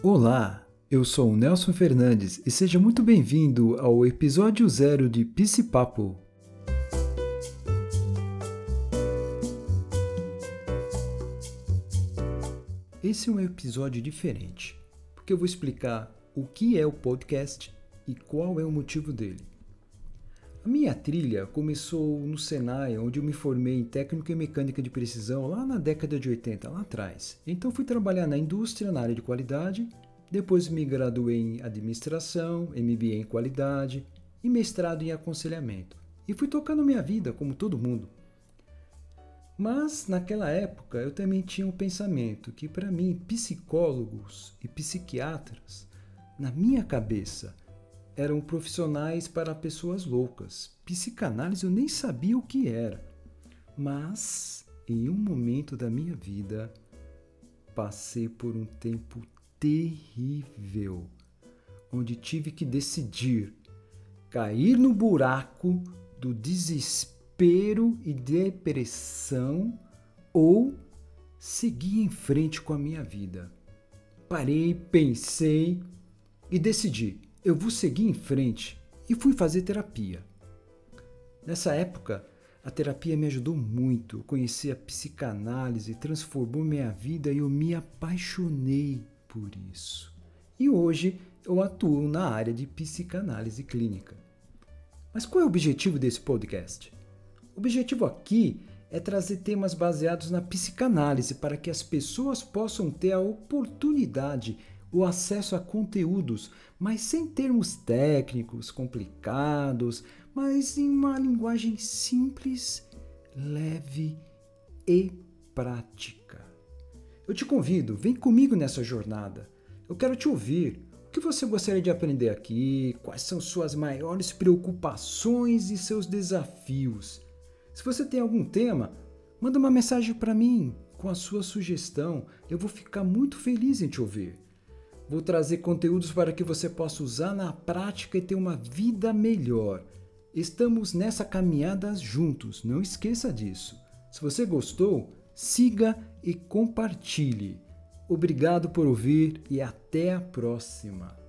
Olá, eu sou o Nelson Fernandes e seja muito bem-vindo ao episódio zero de Papo. Esse é um episódio diferente, porque eu vou explicar o que é o podcast e qual é o motivo dele. Minha trilha começou no Senai, onde eu me formei em técnica e mecânica de precisão lá na década de 80, lá atrás. Então fui trabalhar na indústria, na área de qualidade, depois me graduei em administração, MBA em qualidade e mestrado em aconselhamento. E fui tocando minha vida como todo mundo. Mas naquela época eu também tinha um pensamento que para mim psicólogos e psiquiatras, na minha cabeça, eram profissionais para pessoas loucas. Psicanálise eu nem sabia o que era. Mas, em um momento da minha vida, passei por um tempo terrível, onde tive que decidir cair no buraco do desespero e depressão ou seguir em frente com a minha vida. Parei, pensei e decidi eu vou seguir em frente e fui fazer terapia. Nessa época, a terapia me ajudou muito. Eu conheci a psicanálise, transformou minha vida e eu me apaixonei por isso. E hoje eu atuo na área de psicanálise clínica. Mas qual é o objetivo desse podcast? O objetivo aqui é trazer temas baseados na psicanálise para que as pessoas possam ter a oportunidade o acesso a conteúdos, mas sem termos técnicos, complicados, mas em uma linguagem simples, leve e prática. Eu te convido, vem comigo nessa jornada. Eu quero te ouvir. O que você gostaria de aprender aqui? Quais são suas maiores preocupações e seus desafios? Se você tem algum tema, manda uma mensagem para mim com a sua sugestão. Eu vou ficar muito feliz em te ouvir. Vou trazer conteúdos para que você possa usar na prática e ter uma vida melhor. Estamos nessa caminhada juntos, não esqueça disso. Se você gostou, siga e compartilhe. Obrigado por ouvir e até a próxima.